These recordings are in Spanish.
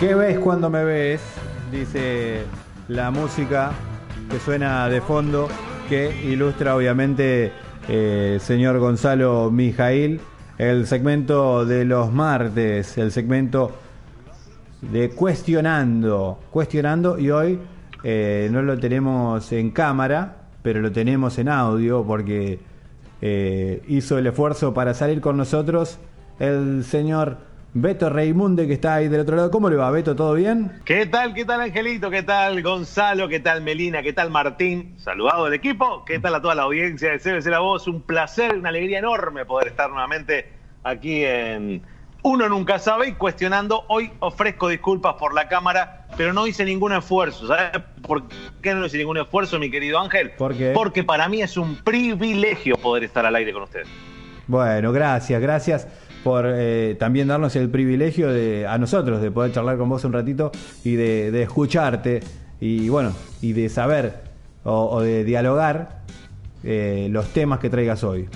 ¿Qué ves cuando me ves? Dice la música que suena de fondo, que ilustra obviamente eh, señor Gonzalo Mijail, el segmento de los martes, el segmento de cuestionando, cuestionando y hoy eh, no lo tenemos en cámara, pero lo tenemos en audio porque eh, hizo el esfuerzo para salir con nosotros el señor Beto Reimunde que está ahí del otro lado. ¿Cómo le va, Beto? ¿Todo bien? ¿Qué tal? ¿Qué tal, Angelito? ¿Qué tal, Gonzalo? ¿Qué tal, Melina? ¿Qué tal, Martín? Saludado del equipo. ¿Qué tal a toda la audiencia de CBC La Voz? Un placer, una alegría enorme poder estar nuevamente aquí en Uno Nunca Sabe y cuestionando. Hoy ofrezco disculpas por la cámara, pero no hice ningún esfuerzo. ¿Sabes por qué no hice ningún esfuerzo, mi querido Ángel? ¿Por qué? Porque para mí es un privilegio poder estar al aire con ustedes. Bueno, gracias, gracias por eh, también darnos el privilegio de a nosotros de poder charlar con vos un ratito y de, escucharte y bueno, y de saber o, o de dialogar eh, los temas que traigas hoy.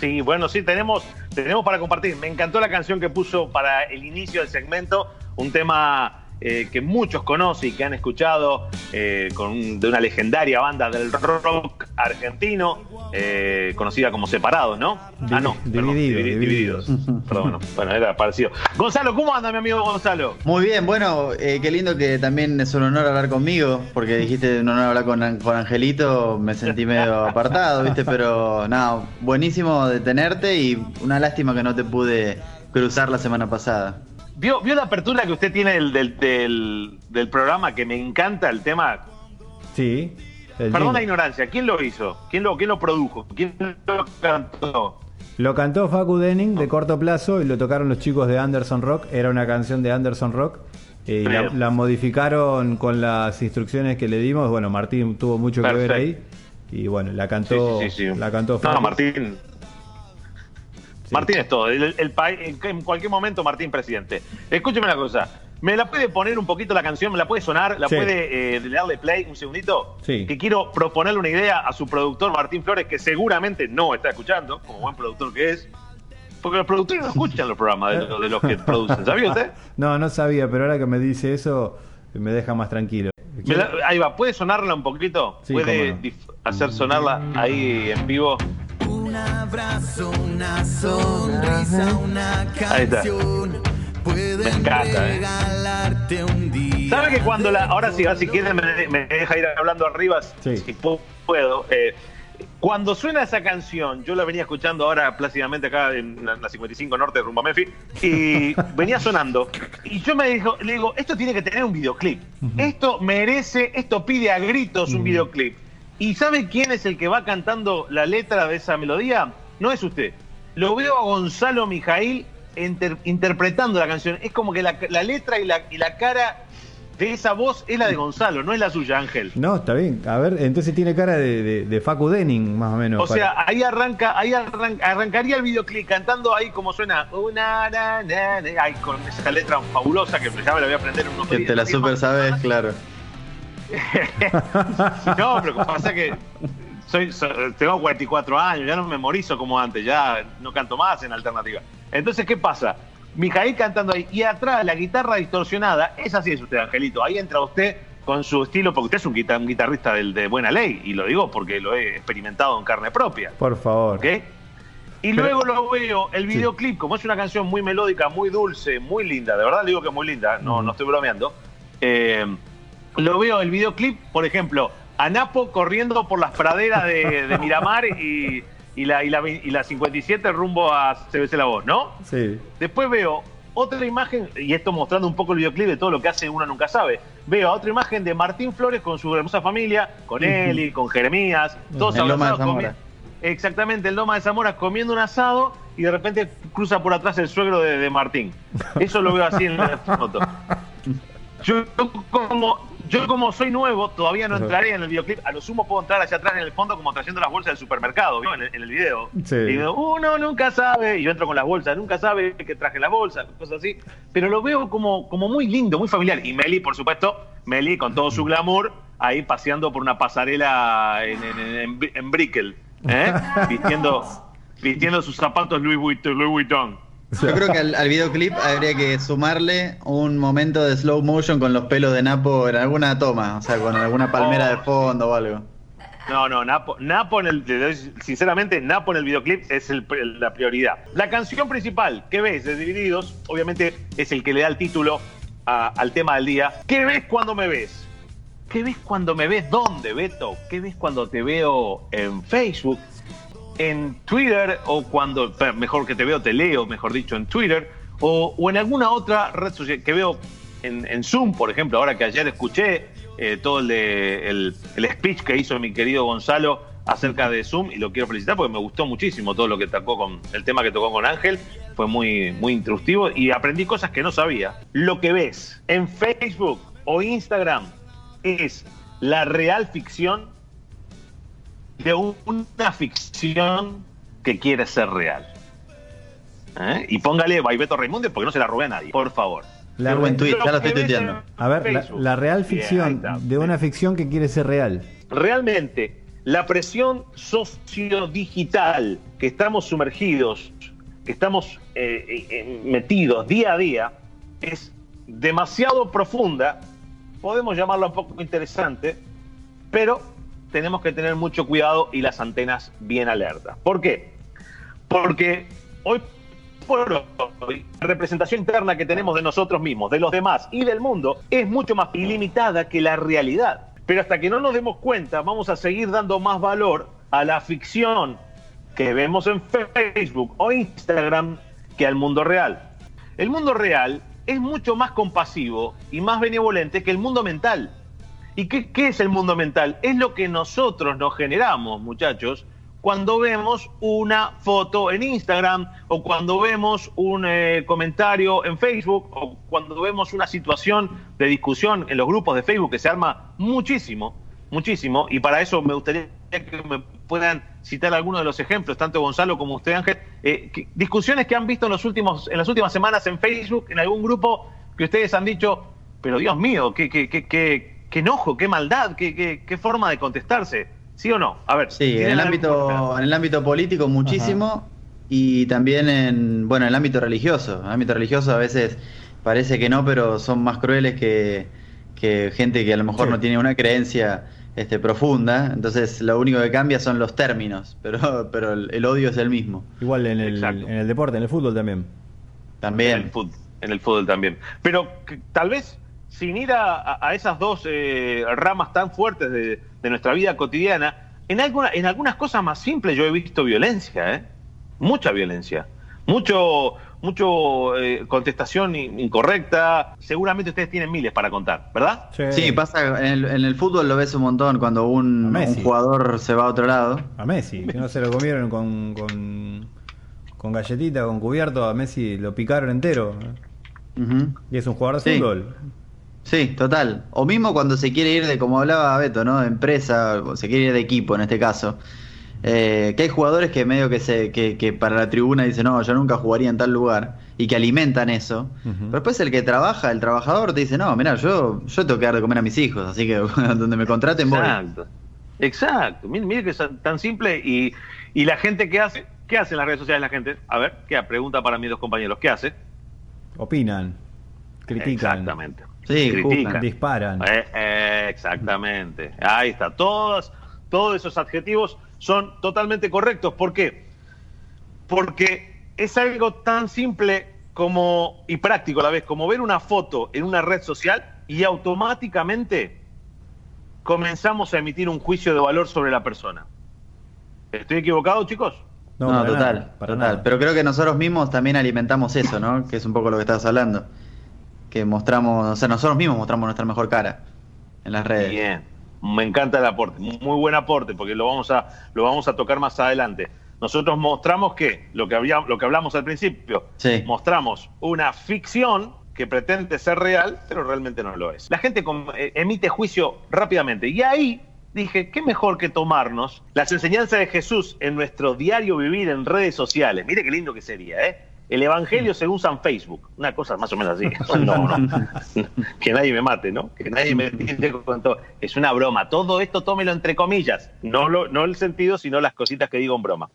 Sí, bueno, sí, tenemos, tenemos para compartir. Me encantó la canción que puso para el inicio del segmento, un tema eh, que muchos conocen y que han escuchado eh, con, de una legendaria banda del rock argentino, eh, conocida como Separados, ¿no? ah, no, perdón, Dividido, Dividi- Divididos. Perdón, bueno, bueno, era parecido. Gonzalo, ¿cómo anda mi amigo Gonzalo? Muy bien, bueno, eh, qué lindo que también es un honor hablar conmigo, porque dijiste un honor hablar con, con Angelito, me sentí medio apartado, ¿viste? Pero nada, buenísimo de tenerte y una lástima que no te pude cruzar la semana pasada. ¿Vio, vio la apertura que usted tiene del, del, del- del programa que me encanta el tema? Sí. el Perdón la ignorancia, ¿quién lo hizo? ¿Quién lo, quién lo produjo? ¿Quién lo cantó? Lo cantó Facu Denning de corto plazo y lo tocaron los chicos de Anderson Rock. Era una canción de Anderson Rock. eh, y la, modificaron con las instrucciones que le dimos. Bueno, Martín tuvo mucho que ver ahí. Y bueno, la cantó, Sí, sí, sí, la cantó No. Martín. Sí. Martín es todo. El, el país, en, cualquier momento, Martín presidente. Escúcheme una cosa. ¿Me la puede poner un poquito la canción? ¿Me la puede sonar? ¿La Sí. puede eh, darle play un segundito? Sí. Que quiero proponerle una idea a su productor Martín Flores, que seguramente no está escuchando, como buen productor que es. Porque los productores no escuchan los programas de, los- de los que producen. ¿Sabía usted? No, no sabía, pero ahora que me dice eso, me deja más tranquilo. La- ahí va, ¿puede sonarla un poquito? Sí, ¿Puede no. hacer sonarla ahí en vivo? Un abrazo, una sonrisa, una Ahí está. canción. Pueden Me encanta, ¿eh? regalarte un día. ¿Sabe que cuando la. Ahora sí, ahora si quiere me, me deja ir hablando arriba, Sí. si pu- puedo. eh, cuando suena esa canción, yo la venía escuchando ahora plácidamente acá en la, la 55 Norte de Rumba Memphis, y venía sonando. Y yo me dijo, le digo, esto tiene que tener un videoclip. Esto merece, esto pide a gritos un videoclip. ¿Y sabe quién es el que va cantando la letra de esa melodía? No es usted. Lo veo a Gonzalo Mijail inter- interpretando la canción. Es como que la, la letra y la, y la cara de esa voz es la de Gonzalo, no es la suya, Ángel. No, está bien. A ver, entonces tiene cara de, de- de Facu Denning, más o menos. O sea, ahí arranca, ahí arran- arrancaría el videoclip cantando ahí como suena una na, na, na, ahí con esa letra fabulosa que ya me la voy a aprender en unos Que te la super sabes, claro. No, pero lo que pasa es que soy, tengo 44 años, ya no me memorizo como antes, ya no canto más en alternativa. Entonces, ¿qué pasa? Mijail cantando ahí y atrás la guitarra distorsionada, es así es usted, Angelito. Ahí entra usted con su estilo, porque usted es un, guitar- un guitarrista del- de buena ley, y lo digo porque lo he experimentado en carne propia. Por favor. ¿ok? Y Pero- luego lo veo, el videoclip, como es una canción muy melódica, muy dulce, muy linda, de verdad le digo que es muy linda, no, no estoy bromeando. eh, lo veo el videoclip, por ejemplo, a Napo corriendo por las praderas de, de Miramar y, y la, y, la, ve- y la 57 rumbo a CBC La Voz, ¿no? Sí. Después veo otra imagen, y esto mostrando un poco el videoclip de todo lo que hace uno nunca sabe. Veo otra imagen de Martín Flores con su hermosa familia, con Eli, con Jeremías, todos En Loma de abrazados Zamora. comi- Exactamente, el Loma de Zamora comiendo un asado y de repente cruza por atrás el suegro de, de Martín. Eso lo veo así en la foto. Yo como, yo como soy nuevo, todavía no entraré en el videoclip. A lo sumo puedo entrar allá atrás en el fondo como trayendo las bolsas del supermercado, ¿vio? En el, en el video. Sí. Y digo, uno nunca sabe, y yo entro con las bolsas, nunca sabe que traje las bolsas, cosas así. Pero lo veo como, como muy lindo, muy familiar. Y Meli, por supuesto, Meli con todo su glamour, ahí paseando por una pasarela en, en, en, en Brickell, ¿eh? vistiendo, vistiendo sus zapatos Louis Vuitton. Louis Vuitton. Yo creo que al, al videoclip habría que sumarle un momento de slow motion con los pelos de Napo en alguna toma, o sea, con alguna palmera de fondo o algo. No, no, Napo, Napo en el, sinceramente, Napo en el videoclip es el- la prioridad. La canción principal que ves de Divididos, obviamente es el que le da el título a- al tema del día. ¿Qué ves cuando me ves? ¿Qué ves cuando me ves? ¿Dónde, Beto? ¿Qué ves cuando te veo en Facebook? En Twitter o cuando, mejor que te veo, te leo, mejor dicho, en Twitter o, o en alguna otra red social que veo en, Zoom, por ejemplo, ahora que ayer escuché eh, todo el, el, el speech que hizo mi querido Gonzalo acerca de Zoom y lo quiero felicitar porque me gustó muchísimo todo lo que tocó con el tema que tocó con Ángel, fue muy, muy instructivo y aprendí cosas que no sabía. Lo que ves en Facebook o Instagram es la real ficción de un- una ficción que quiere ser real. ¿Eh? Y póngale Baibeto Raimunde porque no se la robé a nadie, por favor. La buen re- tuit, ya lo estoy en tuiteando. A ver, la, real ficción de una ficción que quiere ser real. Realmente, la presión sociodigital que estamos sumergidos, que estamos eh, eh, metidos día a día, es demasiado profunda. Podemos llamarla un poco interesante, pero tenemos que tener mucho cuidado y las antenas bien alertas. ¿Por qué? Porque hoy por hoy, la representación interna que tenemos de nosotros mismos, de los demás y del mundo es mucho más ilimitada que la realidad. Pero hasta que no nos demos cuenta, vamos a seguir dando más valor a la ficción que vemos en Facebook o Instagram que al mundo real. El mundo real es mucho más compasivo y más benevolente que el mundo mental. ¿Y qué, es el mundo mental? Es lo que nosotros nos generamos, muchachos, cuando vemos una foto en Instagram o cuando vemos un eh, comentario en Facebook o cuando vemos una situación de discusión en los grupos de Facebook que se arma muchísimo, muchísimo. Y para eso me gustaría que me puedan citar algunos de los ejemplos, tanto Gonzalo como usted, Ángel, eh, discusiones que han visto en, los últimos, en las últimas semanas en Facebook, en algún grupo que ustedes han dicho, pero Dios mío, qué, qué, qué, qué, qué enojo, qué maldad, qué, qué, qué forma de contestarse. ¿Sí o no? A ver. Sí, en ¿tienen el ámbito, en el ámbito político muchísimo y también en, bueno, en el ámbito religioso. En el ámbito religioso a veces parece que no, pero son más crueles que, que gente que a lo mejor Sí. no tiene una creencia este, profunda. Entonces lo único que cambia son los términos, pero, pero el, el odio es el mismo. Igual en el, en el deporte, en el fútbol también. En el También. fútbol, en el fútbol también. Pero que- tal vez sin ir a, a- esas dos eh, ramas tan fuertes de, de nuestra vida cotidiana, en, alguna, en algunas cosas más simples yo he visto violencia, ¿eh? Mucha violencia. Mucho, mucho eh, contestación in- incorrecta. Seguramente ustedes tienen miles para contar, ¿verdad? Sí, pasa, en el, en el fútbol lo ves un montón cuando un, jugador se va a otro lado. A Messi, que no se lo comieron con, con, con galletita, con cubierto, a Messi lo picaron entero. Ujú. Y es un jugador de Sí. fútbol. Sí, total. O mismo cuando se quiere ir de, como hablaba Beto, ¿no? De empresa, o se quiere ir de equipo en este caso. Eh, que hay jugadores que medio que se que, que para la tribuna dicen, no, yo nunca jugaría en tal lugar, y que alimentan eso. Pero después el que trabaja, el trabajador, te dice, no, mira, yo, yo tengo que dar de comer a mis hijos, así que donde me contraten voy. Exacto. Exacto. Mire, mire que es tan simple y, y la gente que hace, ¿qué hace en las redes sociales la gente? A ver, ¿qué pregunta para mis dos compañeros? ¿Qué hace? Opinan, critican, Exactamente. Sí, critican. juzgan. disparan. Eh, eh, exactamente. Ahí está. Todos, todos esos adjetivos son totalmente correctos. ¿Por qué? Porque es algo tan simple como y práctico a la vez como ver una foto en una red social y automáticamente comenzamos a emitir un juicio de valor sobre la persona. ¿Estoy equivocado, chicos? No, para total, nada, para total. nada. Pero creo que nosotros mismos también alimentamos eso, ¿no? Que es un poco lo que estabas hablando. Que mostramos, o sea, nosotros mismos mostramos nuestra mejor cara en las redes. Bien, me encanta el aporte, muy buen aporte, porque lo vamos a, lo vamos a tocar más adelante. Nosotros mostramos que, lo que, había, lo que hablamos al principio, Sí. mostramos una ficción que pretende ser real, pero realmente no lo es. La gente eh, emite juicio rápidamente. Y ahí dije, qué mejor que tomarnos las enseñanzas de Jesús en nuestro diario vivir en redes sociales. Mire qué lindo que sería, ¿eh? El Evangelio según San Facebook. Una cosa más o menos así. No, no. Que nadie me mate, ¿no? Que nadie me tire con todo. Es una broma. Todo esto tómelo entre comillas. No, lo, no el sentido, sino las cositas que digo en broma.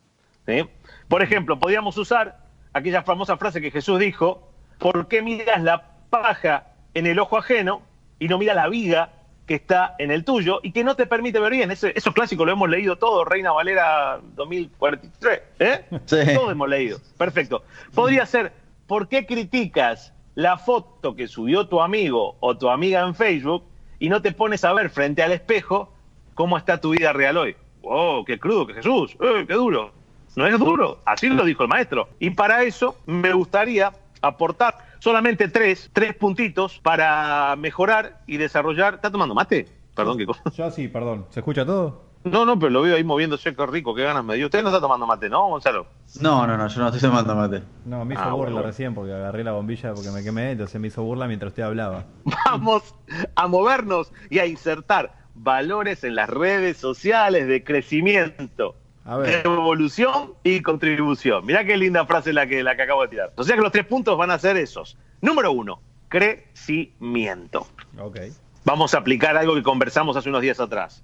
¿sí? Por ejemplo, podríamos usar aquella famosa frase que Jesús dijo, ¿por qué miras la paja en el ojo ajeno y no miras la viga que está en el tuyo y que no te permite ver bien? Eso clásico lo hemos leído todo, Reina Valera 2043, ¿eh? Sí. Todo hemos leído. Perfecto. Podría ser, ¿por qué criticas la foto que subió tu amigo o tu amiga en Facebook y no te pones a ver frente al espejo cómo está tu vida real hoy? ¡Wow! ¡Qué crudo, que Jesús! ¡Eh, ¡Qué duro! No es duro, así lo dijo el maestro. Y para eso me gustaría aportar solamente tres, tres puntitos para mejorar y desarrollar. ¿Está tomando mate? Perdón, ¿qué cosa? Yo sí, perdón. ¿Se escucha todo? No, no, pero lo veo ahí moviéndose, qué rico, qué ganas me dio. Usted no está tomando mate, ¿no, Gonzalo? No, no, no, yo no estoy tomando mate. No, me hizo Ah, burla bueno. recién porque agarré la bombilla porque me quemé, entonces me hizo burla mientras usted hablaba. Vamos a movernos y a insertar valores en las redes sociales de crecimiento, A ver. evolución y contribución. Mirá qué linda frase la que, la que acabo de tirar. O sea que los tres puntos van a ser esos. Número uno, crecimiento. Ok. Vamos a aplicar algo que conversamos hace unos días atrás.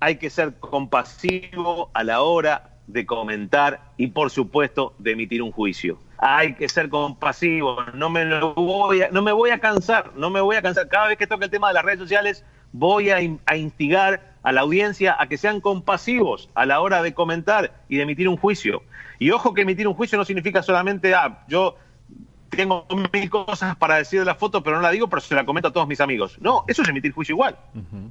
Hay que ser compasivo a la hora de comentar y, por supuesto, de emitir un juicio. Hay que ser compasivo. No me, lo voy a, no me voy a cansar. No me voy a cansar. Cada vez que toque el tema de las redes sociales, voy a, in- a instigar a la audiencia a que sean compasivos a la hora de comentar y de emitir un juicio. Y ojo que emitir un juicio no significa solamente, ah, yo tengo mil cosas para decir de la foto, pero no la digo, pero se la comento a todos mis amigos. No, eso es emitir juicio igual.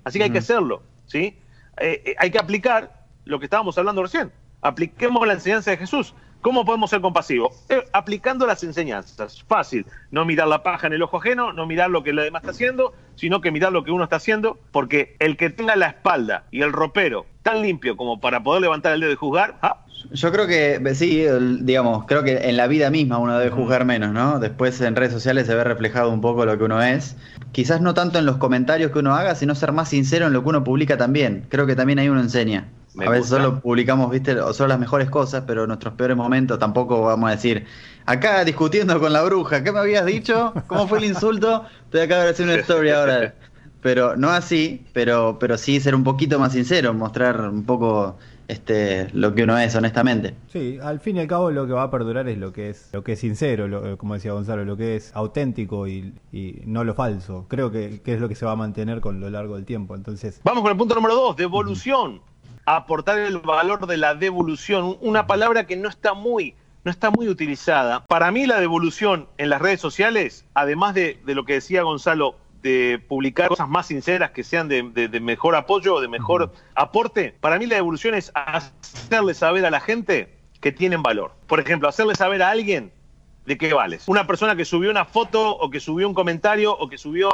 Así que hay que hacerlo, ¿sí? Eh, eh, hay que aplicar lo que estábamos hablando recién. Apliquemos la enseñanza de Jesús. ¿Cómo podemos ser compasivos? Eh, aplicando las enseñanzas. Fácil. No mirar la paja en el ojo ajeno, no mirar lo que el demás está haciendo, sino que mirar lo que uno está haciendo, porque el que tenga la espalda y el ropero tan limpio como para poder levantar el dedo y juzgar, ah, Yo creo que, sí, digamos, creo que en la vida misma uno debe juzgar menos, ¿no? Después en redes sociales se ve reflejado un poco lo que uno es. Quizás no tanto en los comentarios que uno haga, sino ser más sincero en lo que uno publica también. Creo que también ahí uno enseña. Me a veces gusta. solo publicamos, viste, o solo las mejores cosas, pero nuestros peores momentos tampoco vamos a decir, acá discutiendo con la bruja, ¿qué me habías dicho? ¿Cómo fue el insulto? Estoy acá de hacer una story ahora. Pero no así, pero, pero sí ser un poquito más sincero, mostrar un poco este, lo que uno es, honestamente. Sí, al fin y al cabo lo que va a perdurar es lo que es lo que es sincero, lo- como decía Gonzalo, lo que es auténtico y, y no lo falso. Creo que, que es lo que se va a mantener con lo largo del tiempo. Entonces, Vamos con el punto número dos, devolución. Aportar el valor de la devolución, una palabra que no está muy, no está muy utilizada. Para mí la devolución en las redes sociales, además de, de lo que decía Gonzalo, de publicar cosas más sinceras que sean de, de- de mejor apoyo, de mejor aporte, para mí la devolución es hacerle saber a la gente que tienen valor. Por ejemplo, hacerle saber a alguien de qué vales. Una persona que subió una foto o que subió un comentario o que subió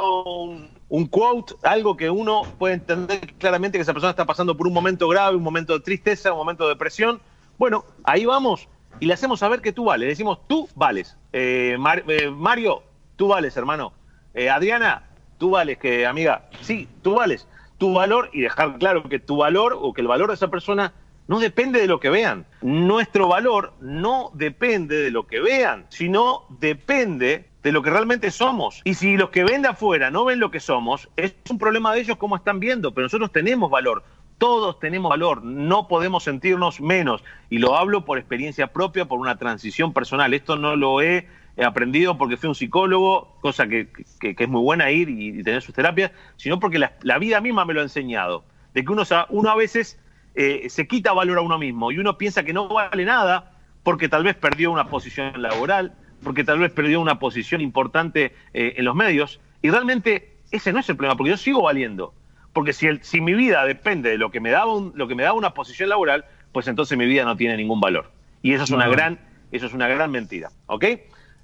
un, quote, algo que uno puede entender claramente que esa persona está pasando por un momento grave, un momento de tristeza, un momento de depresión. Bueno, ahí vamos y le hacemos saber que tú vales. Le decimos, tú vales. Eh, eh, Mario, tú vales, hermano. Eh, Adriana, tú vales, que amiga. Sí, tú vales. Tu valor y dejar claro que tu valor o que el valor de esa persona no depende de lo que vean. Nuestro valor no depende de lo que vean, sino depende de lo que realmente somos. Y si los que ven de afuera no ven lo que somos, es un problema de ellos cómo están viendo, pero nosotros tenemos valor. Todos tenemos valor, no podemos sentirnos menos. Y lo hablo por experiencia propia, por una transición personal. Esto no lo he aprendido porque fui un psicólogo, cosa que, es muy buena ir y, tener sus terapias, sino porque la, vida misma me lo ha enseñado. De que uno, uno a veces eh, se quita valor a uno mismo y uno piensa que no vale nada porque tal vez perdió una posición laboral, porque tal vez perdió una posición importante eh, en los medios. Y realmente ese no es el problema, porque yo sigo valiendo. Porque si, el- si mi vida depende de lo que, me daba un- lo que me daba una posición laboral, pues entonces mi vida no tiene ningún valor. Y eso es una No. gran, eso es una gran mentira. ¿Ok?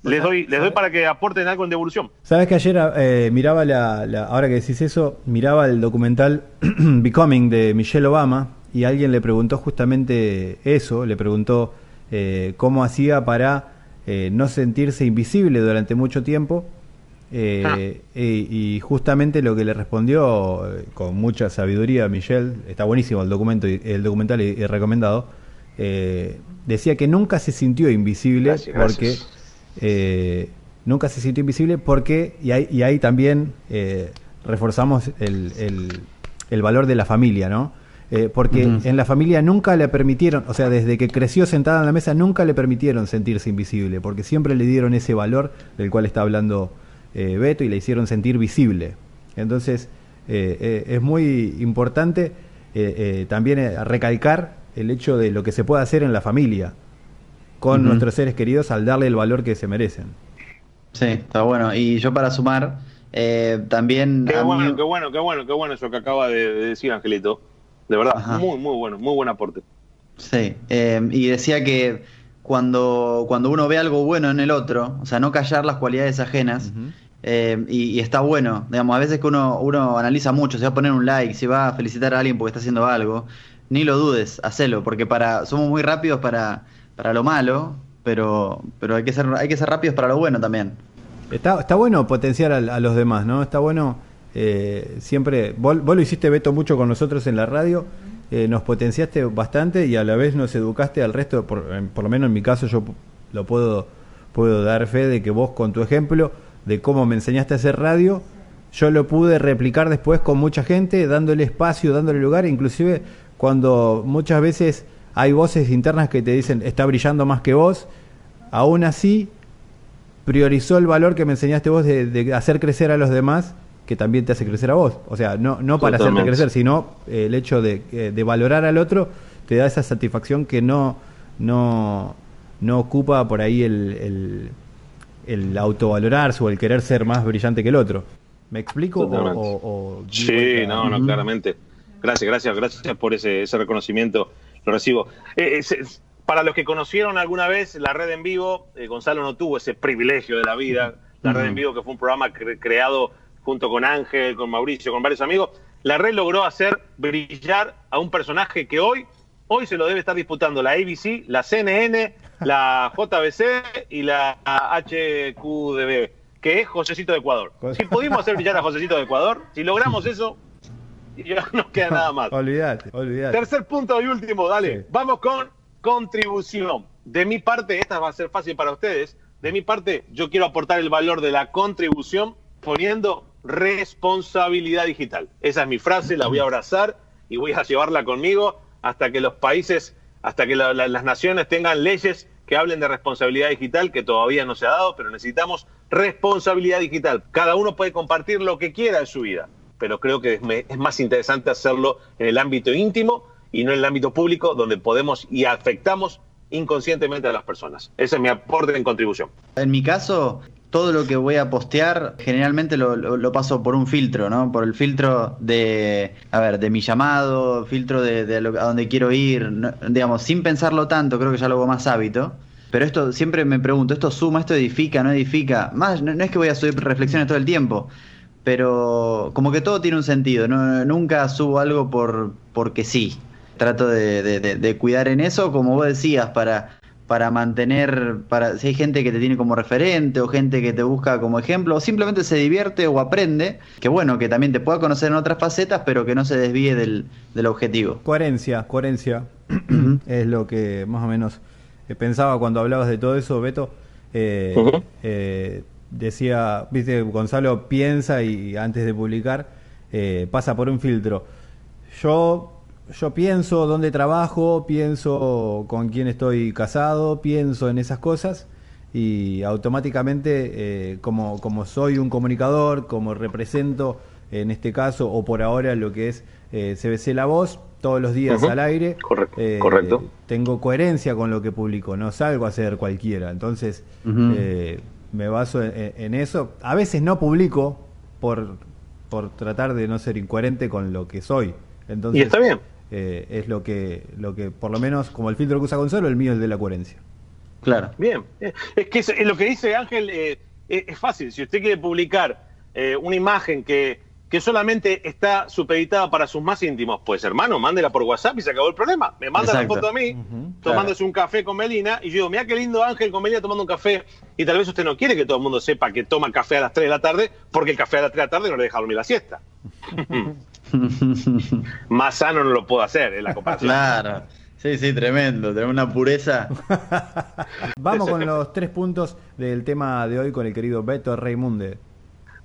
Les doy, les doy para que aporten algo en devolución. Sabes que ayer eh, miraba la, la- ahora que decís eso, miraba el documental Becoming de Michelle Obama y alguien le preguntó justamente eso, le preguntó eh, cómo hacía para eh, no sentirse invisible durante mucho tiempo eh, Ah. y, y justamente lo que le respondió eh, con mucha sabiduría Michelle, está buenísimo el documento, el documental y, y recomendado, eh, decía que nunca se sintió invisible Gracias, porque gracias. nunca se sintió invisible porque, y ahí, y ahí también reforzamos el, el- el valor de la familia, ¿no? Eh, porque en la familia nunca le permitieron, o sea, desde que creció sentada en la mesa, nunca le permitieron sentirse invisible, porque siempre le dieron ese valor del cual está hablando eh, Beto y le hicieron sentir visible. Entonces, eh, eh, es muy importante eh, eh, también eh, recalcar el hecho de lo que se puede hacer en la familia con nuestros seres queridos al darle el valor que se merecen. Sí, está bueno. Y yo para sumar, eh, también... Qué mí- bueno, qué bueno, qué bueno, qué bueno eso que acaba de, de decir Angelito. De verdad, Ajá. muy, muy bueno, muy buen aporte. Sí, eh, y decía que cuando, cuando uno ve algo bueno en el otro, o sea, no callar las cualidades ajenas, eh, y, y está bueno, digamos, a veces que uno, uno analiza mucho, si va a poner un like, si va a felicitar a alguien porque está haciendo algo, ni lo dudes, hacelo, porque para, somos muy rápidos para, para lo malo, pero, pero hay, que ser, hay que ser rápidos para lo bueno también. Está, está bueno potenciar a, a los demás, ¿no? Está bueno eh, siempre. Vos, lo hiciste, Beto, mucho con nosotros en la radio. eh, nos potenciaste bastante y a la vez nos educaste al resto. Por, por lo menos en mi caso, yo lo puedo, puedo dar fe de que vos, con tu ejemplo de cómo me enseñaste a hacer radio, yo lo pude replicar después con mucha gente, dándole espacio, dándole lugar, inclusive cuando muchas veces hay voces internas que te dicen está brillando más que vos, aún así priorizó el valor que me enseñaste vos de hacer crecer a los demás, que también te hace crecer a vos. O sea, no, no para hacerte Totalmente. crecer, sino eh, el hecho de, eh, de valorar al otro te da esa satisfacción que no, no, no ocupa por ahí el, el, el autovalorarse o el querer ser más brillante que el otro. ¿Me explico? O, Sí, no, no, claramente. Gracias, gracias, gracias por ese, ese reconocimiento. Lo recibo. Eh, es- es- para los que conocieron alguna vez la red en vivo, eh, Gonzalo no tuvo ese privilegio de la vida. La red en vivo, que fue un programa cre- creado junto con Ángel, con Mauricio, con varios amigos. La red logró hacer brillar a un personaje que hoy, hoy se lo debe estar disputando la ABC, la CNN, la JBC y la HQDB, que es Josecito de Ecuador. Si pudimos hacer brillar a Josecito de Ecuador, si logramos eso, ya no queda nada más. Olvídate, olvídate. Tercer punto y último, dale. Sí. Vamos con contribución. De mi parte, esta va a ser fácil para ustedes. De mi parte, yo quiero aportar el valor de la contribución poniendo responsabilidad digital. Esa es mi frase, la voy a abrazar y voy a llevarla conmigo hasta que los países, hasta que la- la- las naciones tengan leyes que hablen de responsabilidad digital, que todavía no se ha dado, pero necesitamos responsabilidad digital. Cada uno puede compartir lo que quiera en su vida, pero creo que es, es más interesante hacerlo en el ámbito íntimo y no en el ámbito público, donde podemos y afectamos inconscientemente a las personas. Ese es mi aporte en contribución. En mi caso, todo lo que voy a postear generalmente lo, paso por un filtro, ¿no? Por el filtro de, a ver, de mi llamado, filtro de, de lo- a donde quiero ir, no- digamos, sin pensarlo tanto, creo que ya lo hago más hábito. Pero esto siempre me pregunto, ¿esto suma, esto edifica, no edifica? Más, no, es que voy a subir reflexiones todo el tiempo, pero como que todo tiene un sentido, no, nunca subo algo por porque sí. Trato de- de cuidar en eso, como vos decías, para, para mantener, para si hay gente que te tiene como referente o gente que te busca como ejemplo, o simplemente se divierte o aprende, que bueno, que también te pueda conocer en otras facetas, pero que no se desvíe del, del objetivo. Coherencia, coherencia es lo que más o menos eh, pensaba cuando hablabas de todo eso, Beto. Eh, eh, decía, viste, Gonzalo piensa y antes de publicar eh, pasa por un filtro. Yo, yo pienso dónde trabajo, pienso con quién estoy casado, pienso en esas cosas y automáticamente, eh, como, como soy un comunicador, como represento en este caso, o por ahora lo que es eh, CBC La Voz, todos los días al aire, Correcto, eh, correcto. tengo coherencia con lo que publico, no salgo a ser cualquiera, entonces eh, me baso en, en eso. A veces no publico por, por tratar de no ser incoherente con lo que soy. Entonces, Y está bien. Eh, es lo que, lo que, por lo menos, como el filtro que usa Gonzalo, el mío es el de la coherencia. Claro. Bien, Eh, es que es- es lo que dice Ángel eh, es, es fácil. Si usted quiere publicar eh, una imagen que, que solamente está supeditada para sus más íntimos, pues hermano, mándela por WhatsApp y se acabó el problema. Me manda Exacto. la foto a mí, tomándose un café con Melina, y yo digo, mira qué lindo Ángel con Melina tomando un café. Y tal vez usted no quiere que todo el mundo sepa que toma café a las 3 de la tarde, porque el café a las 3 de la tarde no le deja dormir la siesta. más sano no lo puedo hacer, es la comparación. claro. Sí, sí, tremendo. Tenemos una pureza. Vamos con los tres puntos del tema de hoy con el querido Beto Raimunde.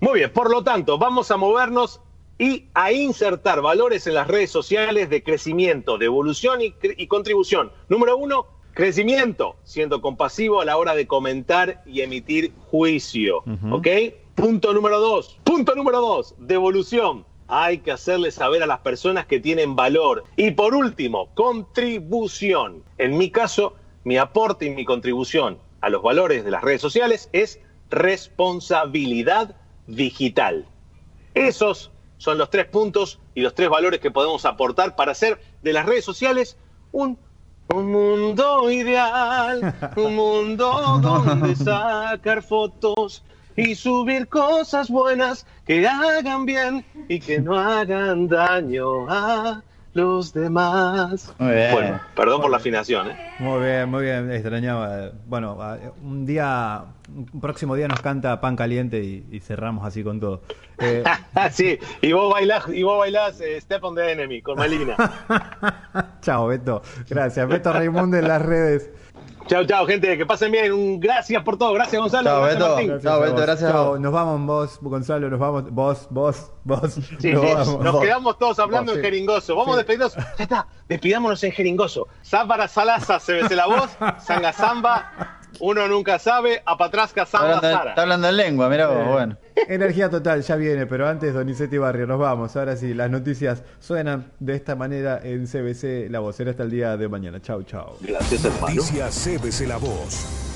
Muy bien, por lo tanto, vamos a movernos y a insertar valores en las redes sociales de crecimiento, de evolución y contribución. Número uno, crecimiento, siendo compasivo a la hora de comentar y emitir juicio. ¿Ok? Punto número dos. Punto número dos, devolución. Hay que hacerle saber a las personas que tienen valor. Y por último, contribución. En mi caso, mi aporte y mi contribución a los valores de las redes sociales es responsabilidad digital. Esos son los tres puntos y los tres valores que podemos aportar para hacer de las redes sociales un, un mundo ideal, un mundo donde sacar fotos y subir cosas buenas que hagan bien y que no hagan daño a los demás. Muy bien. Bueno, perdón por la afinación. ¿eh? Muy bien, muy bien, extrañaba. Bueno, un día, un próximo día nos canta Pan Caliente y, y cerramos así con todo. Eh, sí, y vos bailás, y vos bailás eh, Step on the Enemy con Melina. chao, Beto. Gracias. Beto Raimundo en las redes. Chao, chao, gente. Que pasen bien. Un gracias por todo. Gracias, Gonzalo. Chao, gracias, Beto. Martín. Chao, a Beto, gracias a Chao, vos. Nos vamos vos, Gonzalo, nos vamos. Vos, vos, vos. Sí, nos sí, vamos. nos vos. quedamos todos hablando Vos, en sí. jeringoso. Vamos Sí. a despedirnos. Ya está, despidámonos en jeringoso. Zápara Salaza, se bese la voz. Sanga Zamba, uno nunca sabe. Está Zamba hablando, Sara. está hablando en lengua, mirá vos, bueno. Energía total, ya viene, pero antes Donizetti Barrio, nos vamos. Ahora sí, las noticias suenan de esta manera en CBC La Voz. Será hasta el día de mañana. Chau, chau. Gracias, hermano. Noticias CBC La Voz.